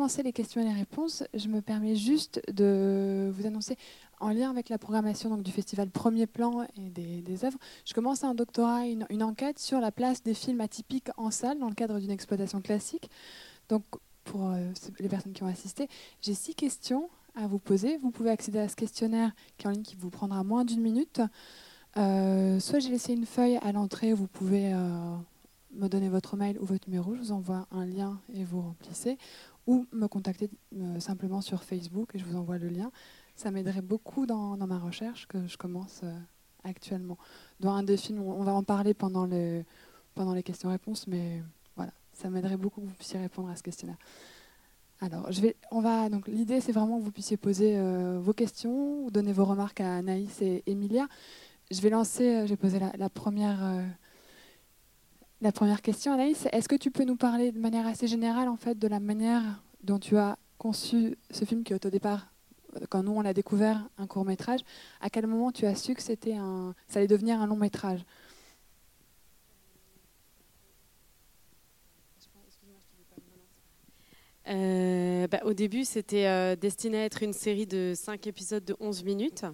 commencer les questions et les réponses, je me permets juste de vous annoncer, en lien avec la programmation donc, du festival Premier Plan et des, œuvres, je commence un doctorat, une, enquête sur la place des films atypiques en salle dans le cadre d'une exploitation classique. Donc, pour euh, les personnes qui ont assisté, j'ai six questions à vous poser. Vous pouvez accéder à ce questionnaire qui est en ligne qui vous prendra moins d'une minute. Euh, soit j'ai laissé une feuille à l'entrée, vous pouvez euh, me donner votre mail ou votre numéro, je vous envoie un lien et vous remplissez, ou me contacter simplement sur Facebook et je vous envoie le lien. Ça m'aiderait beaucoup dans, ma recherche que je commence actuellement. Dans un des films, on va en parler pendant, le, pendant les questions-réponses, mais ça m'aiderait beaucoup que vous puissiez répondre à ce questionnaire. Alors, on va, donc l'idée, c'est vraiment que vous puissiez poser euh, vos questions donner vos remarques à Anaïs et Emilia. Je vais lancer, euh, j'ai posé la, première, euh, la première question. Anaïs, est-ce que tu peux nous parler de manière assez générale, en fait, de la manière dont tu as conçu ce film qui est au départ, quand nous on l'a découvert, un court métrage. À quel moment tu as su que c'était un, ça allait devenir un long métrage Euh, bah, au début, c'était euh, destiné à être une série de 5 épisodes de 11 minutes.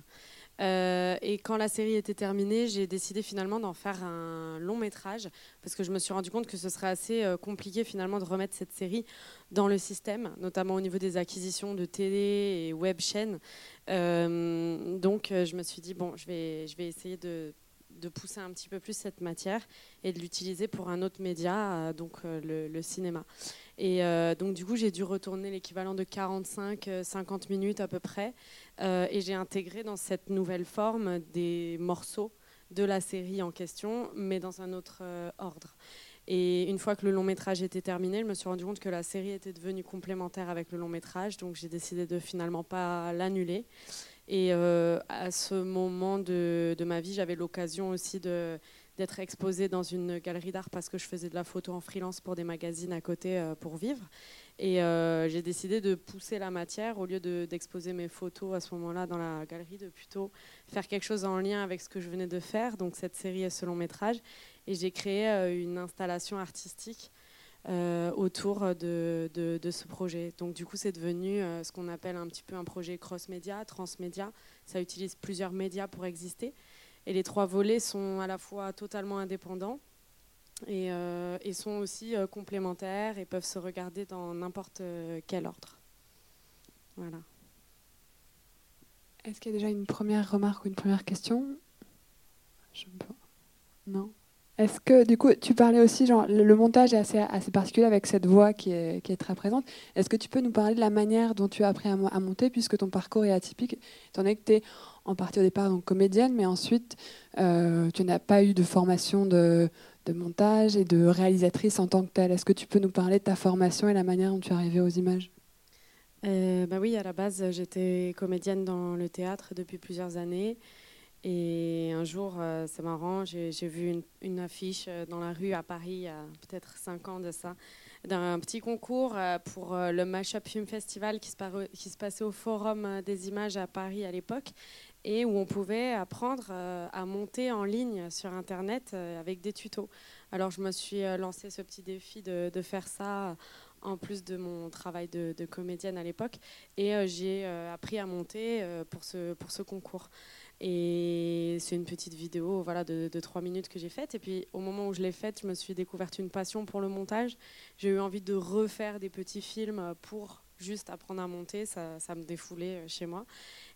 Euh, et quand la série était terminée, j'ai décidé finalement d'en faire un long métrage parce que je me suis rendu compte que ce serait assez compliqué finalement de remettre cette série dans le système, notamment au niveau des acquisitions de télé et web chaînes. donc je me suis dit bon, je vais, je vais essayer de, de pousser un petit peu plus cette matière et de l'utiliser pour un autre média, donc le, le cinéma. Et euh, donc, du coup, j'ai dû retourner l'équivalent de 45-50 euh, minutes à peu près. Euh, et j'ai intégré dans cette nouvelle forme des morceaux de la série en question, mais dans un autre ordre. Et une fois que le long métrage était terminé, je me suis rendu compte que la série était devenue complémentaire avec le long métrage, donc j'ai décidé de finalement pas l'annuler. Et à ce moment de, ma vie, j'avais l'occasion aussi d'être exposée dans une galerie d'art parce que je faisais de la photo en freelance pour des magazines à côté euh, pour vivre. Et euh, j'ai décidé de pousser la matière au lieu d'exposer mes photos à ce moment-là dans la galerie, de plutôt faire quelque chose en lien avec ce que je venais de faire, donc cette série est ce long métrage. Et j'ai créé euh, une installation artistique autour de, ce projet. Donc du coup, c'est devenu ce qu'on appelle un petit peu un projet cross-média, transmédia. Ça utilise plusieurs médias pour exister. Et les trois volets sont à la fois totalement indépendants et, euh, sont aussi euh, complémentaires et peuvent se regarder dans n'importe euh, quel ordre. Voilà. Est-ce qu'il y a déjà une première remarque ou une première question? Je Non? Est-ce que, du coup, tu parlais aussi, genre, le montage est assez, assez particulier avec cette voix qui est, très présente. Est-ce que tu peux nous parler de la manière dont tu as appris à, monter, puisque ton parcours est atypique, étant donné que tu es en partie au départ donc comédienne, mais ensuite euh, tu n'as pas eu de formation de, de, montage et de réalisatrice en tant que telle. Est-ce que tu peux nous parler de ta formation et la manière dont tu es arrivée aux images? Euh, bah oui, à la base, j'étais comédienne dans le théâtre depuis plusieurs années. Et un jour, euh, c'est marrant, j'ai vu une, affiche euh, dans la rue à Paris, il y a peut-être cinq ans de ça, d'un petit concours euh, pour le Mashup Film Festival qui se, passait au Forum des images à Paris à l'époque, et où on pouvait apprendre à monter en ligne sur Internet avec des tutos. Alors je me suis lancé ce petit défi de, faire ça en plus de mon travail de, comédienne à l'époque, et j'ai appris à monter pour ce concours. Et c'est une petite vidéo voilà, de, de 3 minutes que j'ai faite. Et puis au moment où je l'ai faite, je me suis découverte une passion pour le montage. J'ai eu envie de refaire des petits films pour juste apprendre à monter. Ça, ça me défoulait euh, chez moi.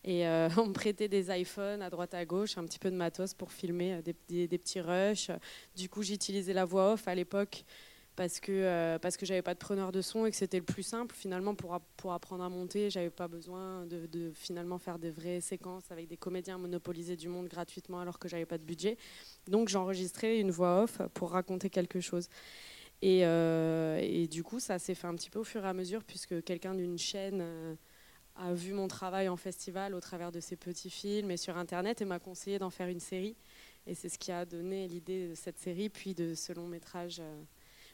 Et euh, on me prêtait des iPhones à droite à gauche, un petit peu de matos pour filmer euh, des, des, petits rushs. Du coup, j'utilisais la voix off à l'époque parce que, euh, parce que j'avais pas de preneur de son et que c'était le plus simple finalement pour, pour apprendre à monter. J'avais pas besoin de, finalement faire des vraies séquences avec des comédiens monopoliser du monde gratuitement alors que j'avais pas de budget. Donc j'enregistrais une voix off pour raconter quelque chose. Et, euh, et du coup, ça s'est fait un petit peu au fur et à mesure puisque quelqu'un d'une chaîne euh, a vu mon travail en festival au travers de ces petits films et sur Internet et m'a conseillé d'en faire une série. Et c'est ce qui a donné l'idée de cette série, puis de ce long métrage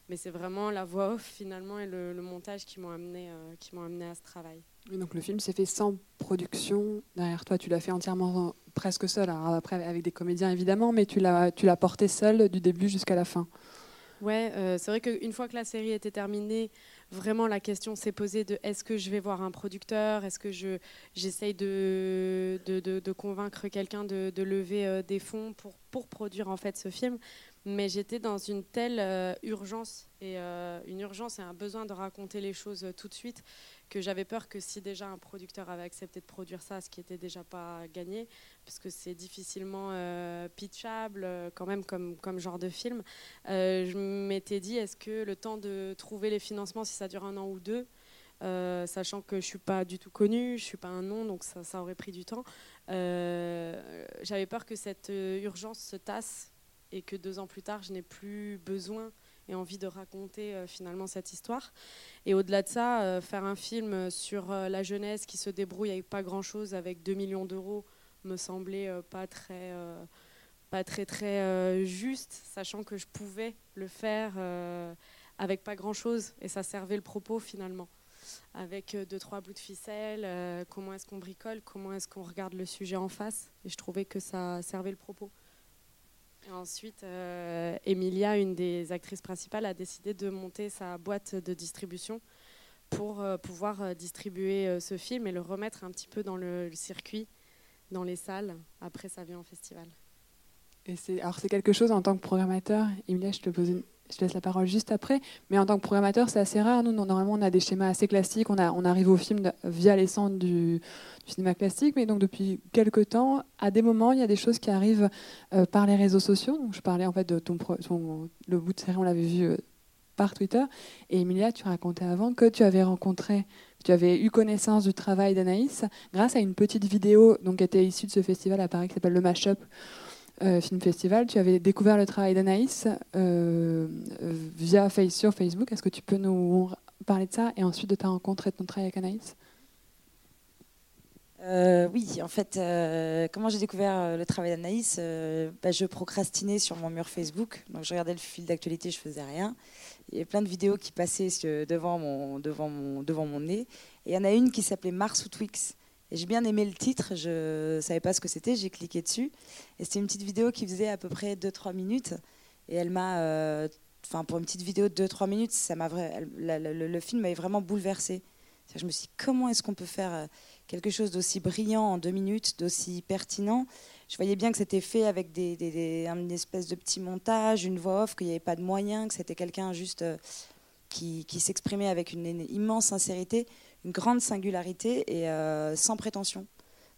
mais c'est vraiment la voix off finalement et le, montage qui m'ont amené, euh, qui m'ont amené à ce travail. donc le film s'est fait sans production derrière toi, tu l'as fait entièrement presque seul, après avec des comédiens évidemment, mais tu l'as, tu l'as porté seul du début jusqu'à la fin. Ouais, euh, c'est vrai qu'une fois que la série était terminée, vraiment la question s'est posée de est-ce que je vais voir un producteur, est-ce que je j'essaye de, de, de, convaincre quelqu'un de, de, lever euh, des fonds pour, pour produire en fait ce film? Mais j'étais dans une telle euh, urgence et une urgence et un besoin de raconter les choses tout de suite que j'avais peur que si déjà un producteur avait accepté de produire ça, ce qui était déjà pas gagné, parce que c'est difficilement euh, pitchable euh, quand même comme, comme genre de film, euh, je m'étais dit est-ce que le temps de trouver les financements, si ça dure un an ou deux, sachant que je suis pas du tout connue, je suis pas un nom, donc ça, ça aurait pris du temps. J'avais peur que cette urgence se tasse et que deux ans plus tard, je n'ai plus besoin et envie de raconter euh, finalement cette histoire. Et au-delà de ça, euh, faire un film sur euh, la jeunesse qui se débrouille avec pas grand-chose, avec 2 millions d'euros, me semblait pas très, pas très, très juste, sachant que je pouvais le faire avec pas grand-chose et ça servait le propos finalement. Avec deux, trois bouts de ficelle, comment est-ce qu'on bricole, comment est-ce qu'on regarde le sujet en face. Et je trouvais que ça servait le propos ensuite, euh, Emilia, une des actrices principales, a décidé de monter sa boîte de distribution pour euh, pouvoir euh, distribuer ce film et le remettre un petit peu dans le, circuit, dans les salles, après sa vie en festival. Et alors c'est quelque chose en tant que programmateur, Emilia, je te pose une, je te laisse la parole juste après. Mais en tant que programmateur, c'est assez rare. Nous, normalement, on a des schémas assez classiques. On, arrive au film via les centres du, cinéma classique. Mais donc, depuis quelques temps, à des moments, il y a des choses qui arrivent euh, par les réseaux sociaux. Donc, je parlais en fait de ton, le bout de série, on l'avait vu euh, par Twitter. Et Emilia, tu racontais avant que tu avais rencontré, tu avais eu connaissance du travail d'Anaïs grâce à une petite vidéo donc, qui était issue de ce festival à Paris qui s'appelle le Mashup euh, Film Festival. Tu avais découvert le travail d'Anaïs euh, via sur Facebook. Est-ce que tu peux nous parler de ça et ensuite de ta rencontre et de ton travail avec Anaïs? Euh, oui, en fait, comment j'ai découvert le travail d'Anaïs bah, Je procrastinais sur mon mur Facebook. Donc, je regardais le fil d'actualité, je faisais rien. Il y avait plein de vidéos qui passaient devant mon, devant mon, devant mon nez. Et il y en a une qui s'appelait Mars ou Twix j'ai bien aimé le titre, je ne savais pas ce que c'était, j'ai cliqué dessus. Et c'était une petite vidéo qui faisait à peu près 2-3 minutes. Et elle m'a. Euh, enfin, pour une petite vidéo de 2-3 minutes, ça m'a le, film m'avait vraiment bouleversée. Je me suis dit, comment est-ce qu'on peut faire euh, quelque chose d'aussi brillant en 2 minutes, d'aussi pertinent? Je voyais bien que c'était fait avec des, une espèce de petit montage, une voix off, qu'il n'y avait pas de moyens, que c'était quelqu'un juste euh, qui, s'exprimait avec une immense sincérité une grande singularité et euh, sans prétention.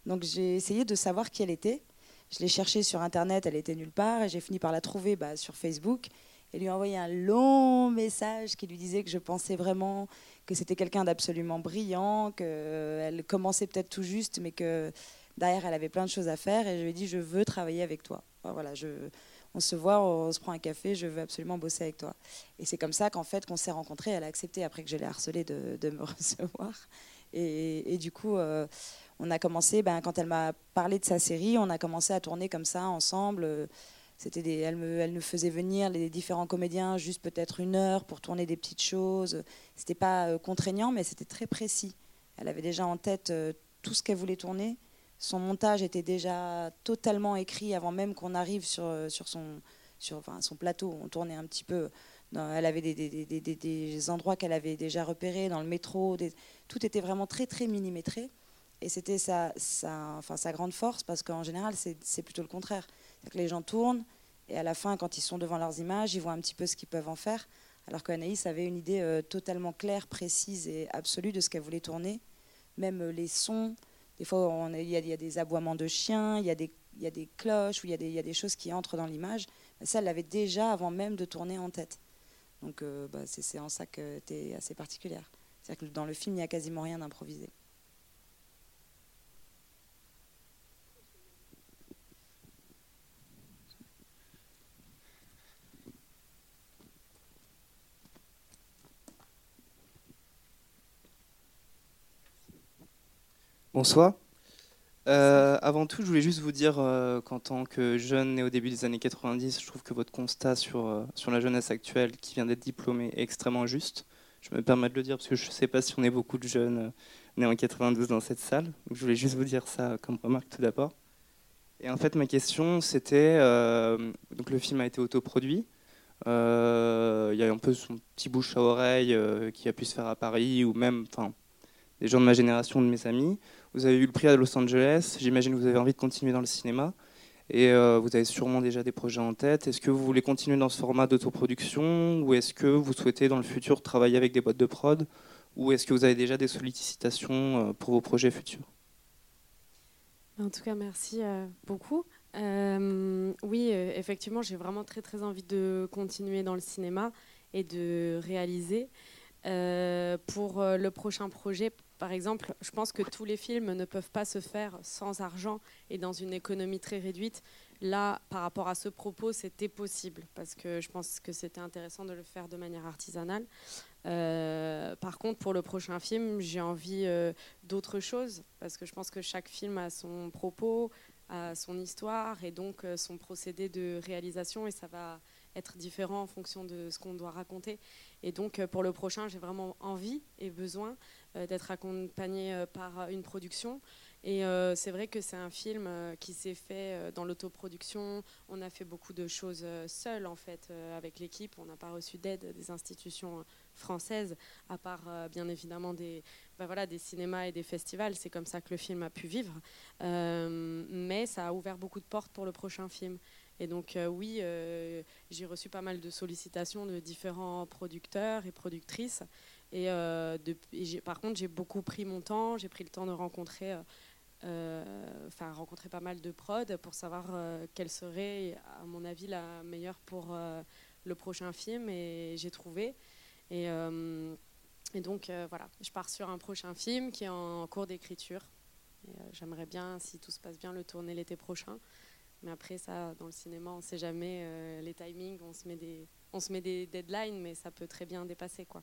Donc j'ai essayé de savoir qui elle était. Je l'ai cherchée sur Internet, elle était nulle part, et j'ai fini par la trouver bah, sur Facebook et lui envoyer un long message qui lui disait que je pensais vraiment que c'était quelqu'un d'absolument brillant, qu'elle commençait peut-être tout juste, mais que derrière elle avait plein de choses à faire. Et je lui ai dit je veux travailler avec toi. Voilà, je, on se voit, on se prend un café, je veux absolument bosser avec toi. Et c'est comme ça qu'en fait qu'on s'est rencontrés. Elle a accepté après que je l'ai harcelée de, de, me recevoir. Et, du coup, euh, on a commencé, ben, quand elle m'a parlé de sa série, on a commencé à tourner comme ça ensemble. C'était des, elle, me, elle nous faisait venir les différents comédiens juste peut-être une heure pour tourner des petites choses. C'était pas euh, contraignant, mais c'était très précis. Elle avait déjà en tête euh, tout ce qu'elle voulait tourner son montage était déjà totalement écrit avant même qu'on arrive sur, euh, son, plateau. On tournait un petit peu. elle avait des, endroits qu'elle avait déjà repérés dans le métro. tout était vraiment très, très millimétré. Et c'était sa, grande force parce qu'en général, c'est plutôt le contraire. Les gens tournent et à la fin, quand ils sont devant leurs images, ils voient un petit peu ce qu'ils peuvent en faire. Alors qu'Anaïs avait une idée euh, totalement claire, précise et absolue de ce qu'elle voulait tourner. Même euh, les sons, des fois, il y, a des aboiements de chiens, il y, a des, cloches, ou il y, a des choses qui entrent dans l'image. Ça, elle l'avait déjà avant même de tourner en tête. Donc, euh, bah, c'est en ça que tu es assez particulière. C'est-à-dire que dans le film, il n'y a quasiment rien d'improvisé. Bonsoir. Euh, avant tout, je voulais juste vous dire euh, qu'en tant que jeune né au début des années 90, je trouve que votre constat sur, euh, sur la jeunesse actuelle qui vient d'être diplômée est extrêmement juste. Je me permets de le dire parce que je ne sais pas si on est beaucoup de jeunes nés en 92 dans cette salle. je voulais juste vous dire ça comme remarque tout d'abord. Et en fait, ma question, c'était donc le film a été autoproduit. Il y a un peu son petit bouche à oreille qui a pu se faire à Paris ou même des gens de ma génération, de mes amis. Vous avez eu le prix à Los Angeles. J'imagine que vous avez envie de continuer dans le cinéma. Et euh, vous avez sûrement déjà des projets en tête. Est-ce que vous voulez continuer dans ce format d'autoproduction ou est-ce que vous souhaitez dans le futur travailler avec des boîtes de prod ou est-ce que vous avez déjà des sollicitations pour vos projets futurs? En tout cas, merci beaucoup. Euh, oui, euh, effectivement, j'ai vraiment très très envie de continuer dans le cinéma et de réaliser. Euh, pour le prochain projet, par exemple, je pense que tous les films ne peuvent pas se faire sans argent et dans une économie très réduite. Là, par rapport à ce propos, c'était possible parce que je pense que c'était intéressant de le faire de manière artisanale. par contre, pour le prochain film, j'ai envie d'autre chose parce que je pense que chaque film a son propos, à son histoire et donc euh, son procédé de réalisation et ça va être différent en fonction de ce qu'on doit raconter. Et donc euh, pour le prochain, j'ai vraiment envie et besoin euh, d'être accompagné par une production. Et c'est vrai que c'est un film qui s'est fait dans l'autoproduction. On a fait beaucoup de choses seuls en fait avec l'équipe. On n'a pas reçu d'aide des institutions françaises, à part bien évidemment des, bah voilà, des cinémas et des festivals. C'est comme ça que le film a pu vivre. Euh, mais ça a ouvert beaucoup de portes pour le prochain film. Et donc euh, oui, euh, j'ai reçu pas mal de sollicitations de différents producteurs et productrices. Et, de, par contre, j'ai beaucoup pris mon temps. J'ai pris le temps de rencontrer, rencontrer pas mal de prod pour savoir quelle serait, à mon avis, la meilleure pour le prochain film. Et j'ai trouvé. Et donc euh, voilà, je pars sur un prochain film qui est en cours d'écriture. Euh, j'aimerais bien, si tout se passe bien, le tourner l'été prochain. Mais après, ça, dans le cinéma, on ne sait jamais euh, les timings, on se, met des, on se met des deadlines, mais ça peut très bien dépasser. quoi.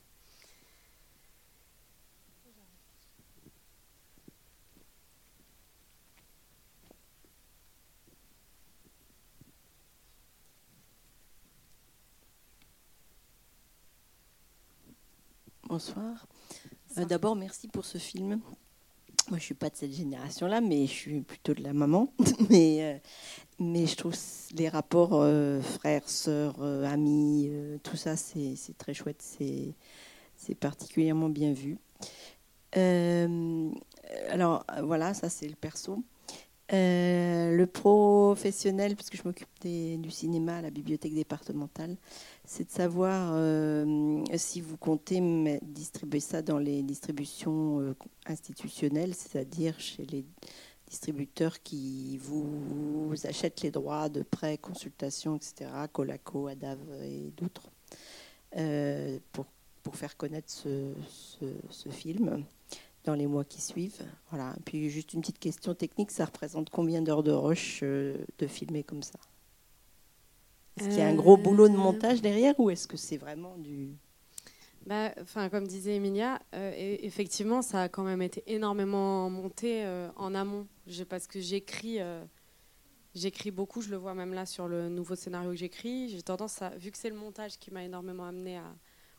Bonsoir. Euh, d'abord, merci pour ce film. Moi, je suis pas de cette génération-là, mais je suis plutôt de la maman. mais, euh, mais je trouve les rapports euh, frères, sœurs, amis, tout ça, c'est très chouette. C'est particulièrement bien vu. alors, voilà, ça, c'est le perso. Le professionnel, parce que je m'occupe du cinéma à la bibliothèque départementale, c'est de savoir euh, si vous comptez distribuer ça dans les distributions euh, institutionnelles, c'est-à-dire chez les distributeurs qui vous, achètent les droits de prêt, consultation, etc., Colaco, Adav et d'autres, euh, pour, faire connaître ce, film dans les mois qui suivent. Voilà. puis juste une petite question technique, ça représente combien d'heures de rush de filmer comme ça? Est-ce qu'il y a un gros boulot de euh, montage derrière ou est-ce que c'est vraiment du... Bah, enfin, comme disait Emilia, euh, effectivement, ça a quand même été énormément monté euh, en amont. Parce que j'écris, j'écris beaucoup, je le vois même là sur le nouveau scénario que j'écris. J'ai tendance à, vu que c'est le montage qui m'a énormément amené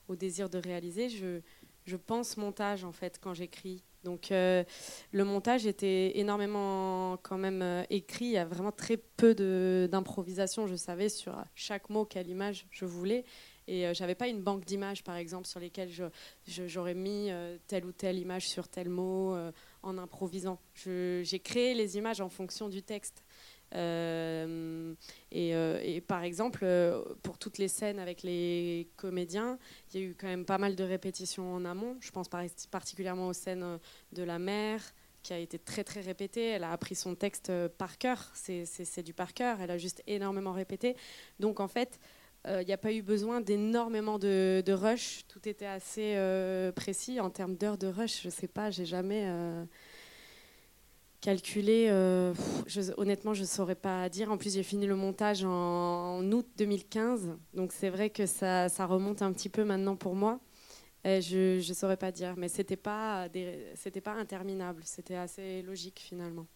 au désir de réaliser, je, je pense montage en fait quand j'écris. Donc euh, le montage était énormément quand même euh, écrit, il y a vraiment très peu d'improvisation, je savais sur chaque mot quelle image je voulais. Et euh, j'avais pas une banque d'images, par exemple, sur lesquelles j'aurais mis telle ou telle image sur tel mot en improvisant. J'ai créé les images en fonction du texte. Euh, euh, et, par exemple, euh, pour toutes les scènes avec les comédiens, il y a eu quand même pas mal de répétitions en amont. Je pense particulièrement aux scènes de la mère, qui a été très très répétée. Elle a appris son texte par cœur, c'est du par cœur. Elle a juste énormément répété. Donc en fait, il n'y a pas eu besoin d'énormément de, rush. Tout était assez précis en termes d'heures de rush. Je sais pas, j'ai jamais calculer, euh, honnêtement, je ne saurais pas dire. En plus, j'ai fini le montage en, août 2015, donc c'est vrai que ça, remonte un petit peu maintenant pour moi. je ne saurais pas dire, mais c'était pas c'était pas interminable, c'était assez logique finalement.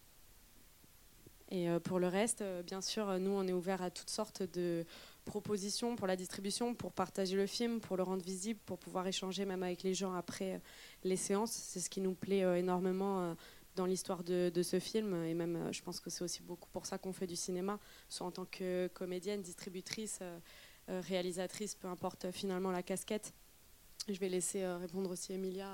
Et euh, pour le reste, euh, bien sûr, nous, on est ouvert à toutes sortes de propositions pour la distribution, pour partager le film, pour le rendre visible, pour pouvoir échanger même avec les gens après les séances. C'est ce qui nous plaît énormément dans l'histoire de, ce film. Et même, euh, je pense que c'est aussi beaucoup pour ça qu'on fait du cinéma, soit en tant que comédienne, distributrice, euh, réalisatrice, peu importe finalement la casquette. Je vais laisser répondre aussi Emilia.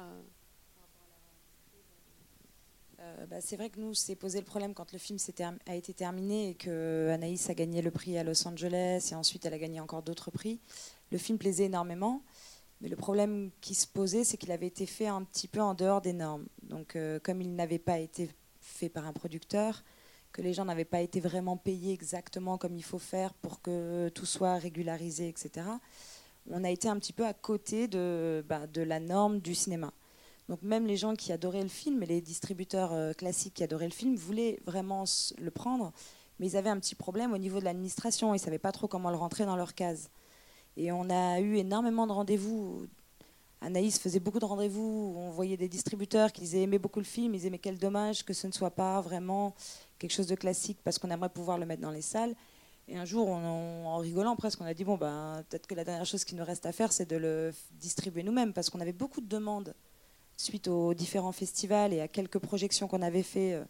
bah, c'est vrai que nous, c'est posé le problème quand le film a été terminé et que Anaïs a gagné le prix à Los Angeles et ensuite elle a gagné encore d'autres prix. Le film plaisait énormément. Mais le problème qui se posait, c'est qu'il avait été fait un petit peu en dehors des normes. Donc, euh, comme il n'avait pas été fait par un producteur, que les gens n'avaient pas été vraiment payés exactement comme il faut faire pour que tout soit régularisé, etc., on a été un petit peu à côté de, bah, de la norme du cinéma. Donc même les gens qui adoraient le film et les distributeurs euh, classiques qui adoraient le film voulaient vraiment le prendre, mais ils avaient un petit problème au niveau de l'administration. Ils ne savaient pas trop comment le rentrer dans leur case. Et on a eu énormément de rendez-vous. Anaïs faisait beaucoup de rendez-vous. On voyait des distributeurs qui disaient aimer beaucoup le film. Ils disaient mais quel dommage que ce ne soit pas vraiment quelque chose de classique parce qu'on aimerait pouvoir le mettre dans les salles. Et un jour, en rigolant presque, on a dit bon ben peut-être que la dernière chose qui nous reste à faire, c'est de le distribuer nous-mêmes parce qu'on avait beaucoup de demandes suite aux différents festivals et à quelques projections qu'on avait fait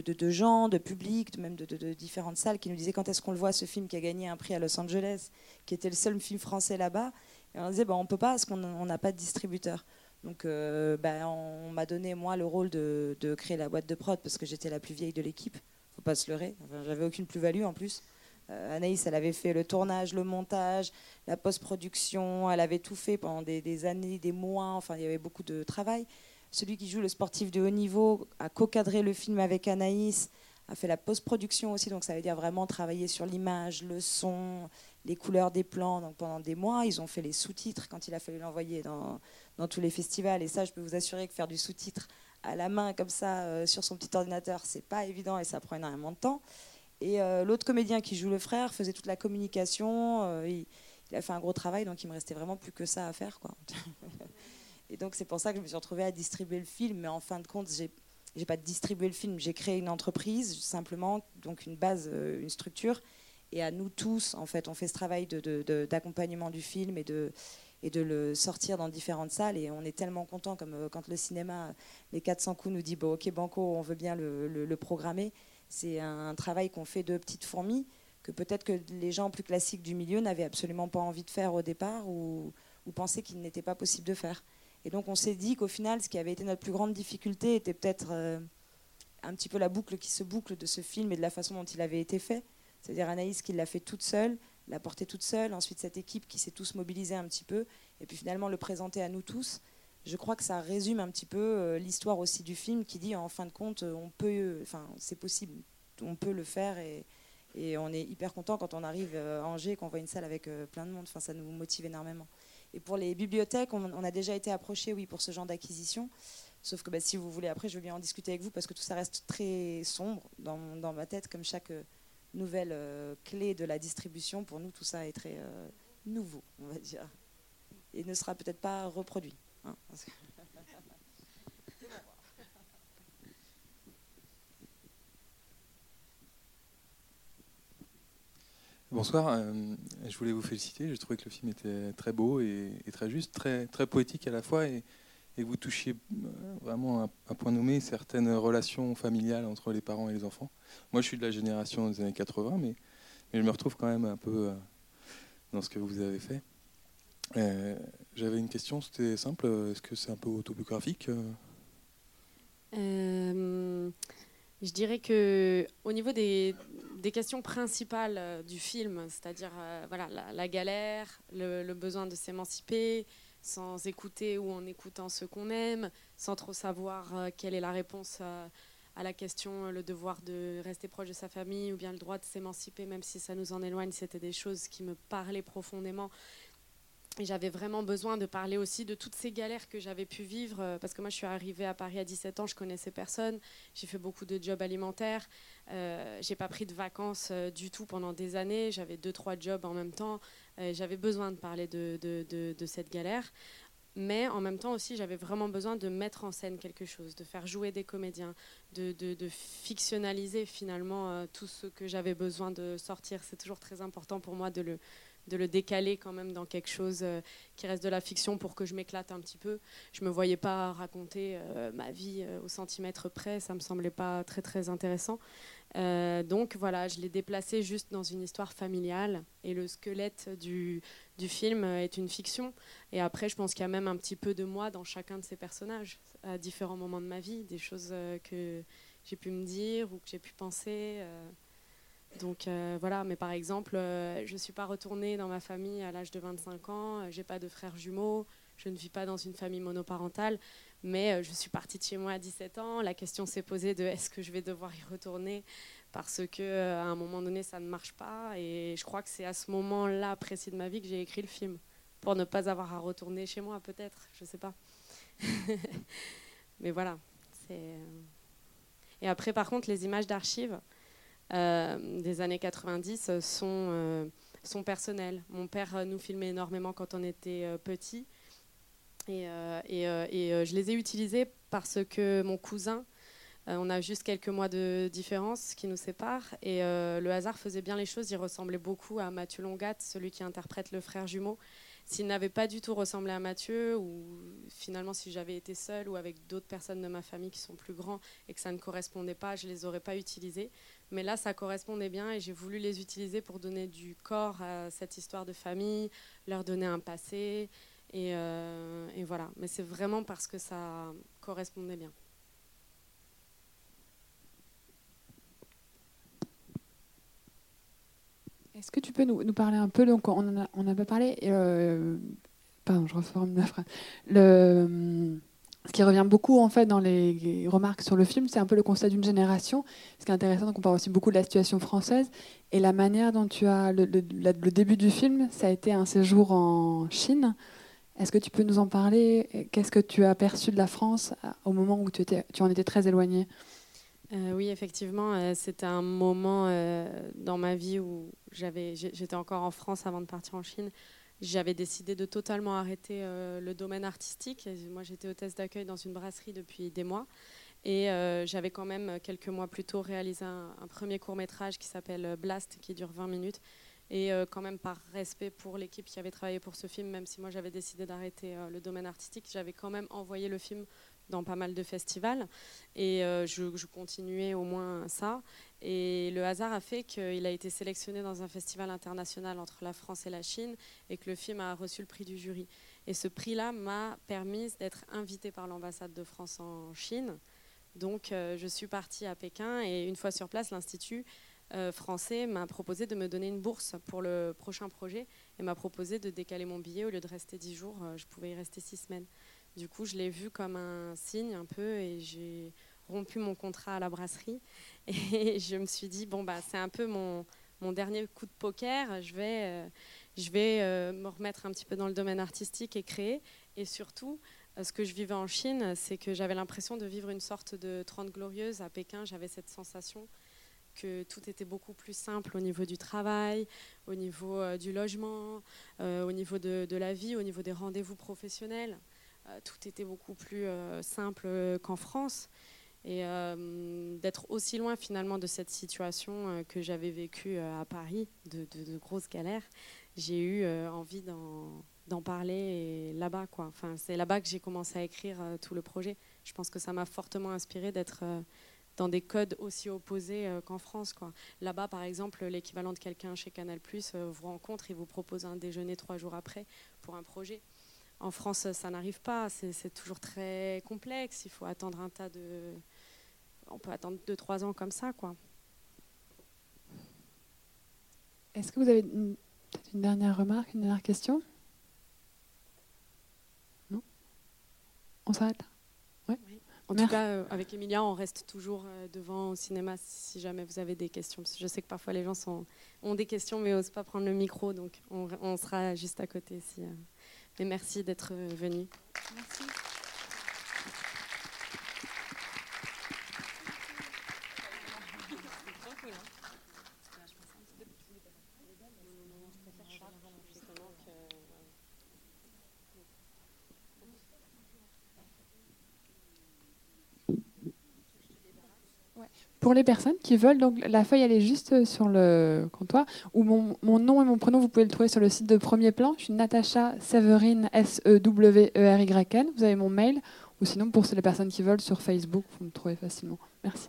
de, gens, de public, même de, différentes salles qui nous disaient quand est-ce qu'on le voit ce film qui a gagné un prix à Los Angeles, qui était le seul film français là-bas? Et on disait bah, on peut pas parce qu'on n'a pas de distributeur. Donc euh, bah, on m'a donné moi le rôle de, créer la boîte de prod parce que j'étais la plus vieille de l'équipe. Faut pas se leurrer. J'avais aucune plus-value en plus. Euh, Anaïs, elle avait fait le tournage, le montage, la post-production. Elle avait tout fait pendant des années, des mois. Enfin, il y avait beaucoup de travail celui qui joue le sportif de haut niveau a co-cadré le film avec Anaïs, a fait la post-production aussi, donc ça veut dire vraiment travailler sur l'image, le son, les couleurs des plans. Donc pendant des mois, ils ont fait les sous-titres quand il a fallu l'envoyer dans, dans, tous les festivals. Et ça, je peux vous assurer que faire du sous-titre à la main comme ça euh, sur son petit ordinateur, c'est pas évident et ça prend énormément de temps. Et euh, l'autre comédien qui joue le frère faisait toute la communication. Euh, il, il, a fait un gros travail, donc il me restait vraiment plus que ça à faire, quoi. Et donc c'est pour ça que je me suis retrouvée à distribuer le film. Mais en fin de compte, j'ai n'ai pas distribué le film, j'ai créé une entreprise simplement, donc une base, euh, une structure. Et à nous tous, en fait, on fait ce travail d'accompagnement du film et de, le sortir dans différentes salles. Et on est tellement content, comme euh, quand le cinéma, les 400 coups nous dit bon, Ok, Banco, on veut bien le, programmer. C'est un travail qu'on fait de petites fourmis que peut-être que les gens plus classiques du milieu n'avaient absolument pas envie de faire au départ ou pensaient qu'il n'était pas possible de faire. Et donc on s'est dit qu'au final, ce qui avait été notre plus grande difficulté était peut-être euh, un petit peu la boucle qui se boucle de ce film et de la façon dont il avait été fait. C'est-à-dire Anaïs qui l'a fait toute seule, l'a porté toute seule, ensuite cette équipe qui s'est tous mobilisée un petit peu, et puis finalement le présenter à nous tous. Je crois que ça résume un petit peu euh, l'histoire aussi du film qui dit en fin de compte, on peut, enfin c'est possible, on peut le faire et, et on est hyper content quand on arrive euh, à Angers, qu'on voit une salle avec plein de monde. Enfin, ça nous motive énormément. Et pour les bibliothèques, on, a déjà été approché, oui, pour ce genre d'acquisition. Sauf que bah, si vous voulez, après, je veux bien en discuter avec vous parce que tout ça reste très sombre dans, ma tête, comme chaque euh, nouvelle euh, clé de la distribution. Pour nous, tout ça est très euh, nouveau, on va dire. Et ne sera peut-être pas reproduit. Hein, Bonsoir, euh, je voulais vous féliciter. J'ai trouvé que le film était très beau et, très juste, très, très poétique à la fois, et, vous touchiez euh, vraiment un, point nommé certaines relations familiales entre les parents et les enfants. Moi, je suis de la génération des années 80, mais, mais je me retrouve quand même un peu euh, dans ce que vous avez fait. J'avais une question, c'était simple. Est-ce que c'est un peu autobiographique je dirais que au niveau des, questions principales euh, du film, c'est-à-dire euh, voilà, la, galère, le, besoin de s'émanciper, sans écouter ou en écoutant ce qu'on aime, sans trop savoir euh, quelle est la réponse à la question, le devoir de rester proche de sa famille ou bien le droit de s'émanciper, même si ça nous en éloigne, c'était des choses qui me parlaient profondément et j'avais vraiment besoin de parler aussi de toutes ces galères que j'avais pu vivre, euh, parce que moi je suis arrivée à Paris à 17 ans, je connaissais personne, j'ai fait beaucoup de jobs alimentaires, euh, j'ai pas pris de vacances euh, du tout pendant des années, j'avais deux, trois jobs en même temps, euh, j'avais besoin de parler de, de, de, de, cette galère. Mais en même temps aussi, j'avais vraiment besoin de mettre en scène quelque chose, de faire jouer des comédiens, de, fictionnaliser finalement tout ce que j'avais besoin de sortir. C'est toujours très important pour moi de le, décaler quand même dans quelque chose qui reste de la fiction pour que je m'éclate un petit peu. Je me voyais pas raconter ma vie au centimètre près, ça me semblait pas très très intéressant. donc voilà, je l'ai déplacé juste dans une histoire familiale et le squelette du, film est une fiction. Et après, je pense qu'il y a même un petit peu de moi dans chacun de ces personnages, à différents moments de ma vie, des choses euh, que j'ai pu me dire ou que j'ai pu penser. Euh. Donc euh, voilà, mais par exemple, je suis pas retournée dans ma famille à l'âge de 25 ans, j'ai pas de frères jumeaux, je ne vis pas dans une famille monoparentale, mais je suis partie de chez moi à 17 ans. La question s'est posée de est-ce que je vais devoir y retourner parce que à un moment donné ça ne marche pas et je crois que c'est à ce moment-là précis de ma vie que j'ai écrit le film pour ne pas avoir à retourner chez moi peut-être, je sais pas. Mais voilà, c'est et après par contre les images d'archives euh, des années 90 sont euh, sont personnelles. Mon père nous filmait énormément quand on était euh, petit et, et, je les ai utilisées parce que mon cousin euh, on a juste quelques mois de différence qui nous séparent. Et euh, le hasard faisait bien les choses. Il ressemblait beaucoup à Mathieu Longat, celui qui interprète le frère jumeau. S'il n'avait pas du tout ressemblé à Mathieu, ou finalement si j'avais été seule ou avec d'autres personnes de ma famille qui sont plus grands et que ça ne correspondait pas, je ne les aurais pas utilisés. Mais là, ça correspondait bien et j'ai voulu les utiliser pour donner du corps à cette histoire de famille, leur donner un passé. et euh, voilà. Mais c'est vraiment parce que ça correspondait bien. Est-ce que tu peux nous, parler un peu, donc on n'a on a pas parlé, euh, pardon, je reforme la phrase. Ce qui revient beaucoup en fait dans les remarques sur le film, c'est un peu le constat d'une génération. Ce qui est intéressant, donc on parle aussi beaucoup de la situation française et la manière dont tu as le, début du film, ça a été un séjour en Chine. Est-ce que tu peux nous en parler? Qu'est-ce que tu as perçu de la France au moment où tu, tu en étais très éloigné? Euh, oui, effectivement, euh, c'était un moment euh, dans ma vie où j'étais encore en France avant de partir en Chine. J'avais décidé de totalement arrêter le domaine artistique. Moi, j'étais hôtesse d'accueil dans une brasserie depuis des mois. Et j'avais quand même, quelques mois plus tôt, réalisé un, premier court métrage qui s'appelle Blast, qui dure 20 minutes. Et quand même, par respect pour l'équipe qui avait travaillé pour ce film, même si moi j'avais décidé d'arrêter le domaine artistique, j'avais quand même envoyé le film dans pas mal de festivals. Et euh, je, continuais au moins ça. Et le hasard a fait qu'il a été sélectionné dans un festival international entre la France et la Chine et que le film a reçu le prix du jury. Et ce prix-là m'a permis d'être invitée par l'ambassade de France en Chine. Donc euh, je suis partie à Pékin et une fois sur place, l'Institut euh, français m'a proposé de me donner une bourse pour le prochain projet et m'a proposé de décaler mon billet. Au lieu de rester dix jours, je pouvais y rester six semaines. Du coup, je l'ai vu comme un signe un peu et j'ai rompu mon contrat à la brasserie. Et je me suis dit, bon, bah, c'est un peu mon, mon, dernier coup de poker. Je vais, euh, je vais euh, me remettre un petit peu dans le domaine artistique et créer. Et surtout, euh, ce que je vivais en Chine, c'est que j'avais l'impression de vivre une sorte de 30 glorieuse. À Pékin, j'avais cette sensation que tout était beaucoup plus simple au niveau du travail, au niveau du logement, au niveau de, de, la vie, au niveau des rendez-vous professionnels. Euh, tout était beaucoup plus euh, simple qu'en France. Et euh, d'être aussi loin finalement de cette situation que j'avais vécue à Paris, de, grosses galères, j'ai eu envie d'en parler là-bas. Enfin, c'est là-bas que j'ai commencé à écrire tout le projet. Je pense que ça m'a fortement inspiré d'être dans des codes aussi opposés qu'en France. Là-bas, par exemple, l'équivalent de quelqu'un chez Canal vous rencontre et vous propose un déjeuner trois jours après pour un projet. En France, ça n'arrive pas. C'est toujours très complexe. Il faut attendre un tas de. On peut attendre 2-3 ans comme ça, quoi. Est-ce que vous avez une, une dernière remarque, une dernière question? Non? On s'arrête ouais. En tout cas, euh, avec Emilia, on reste toujours euh, devant au cinéma si jamais vous avez des questions. Parce que je sais que parfois les gens sont, ont des questions mais n'osent pas prendre le micro, donc on, on sera juste à côté si. Euh, et merci d'être venu. Merci. Pour les personnes qui veulent, donc la feuille elle est juste sur le comptoir. Ou mon, mon nom et mon prénom, vous pouvez le trouver sur le site de Premier Plan. Je suis Natacha Severine, S-E-W-E-R-Y-N. Vous avez mon mail. Ou sinon, pour les personnes qui veulent, sur Facebook, vous me trouvez facilement. Merci.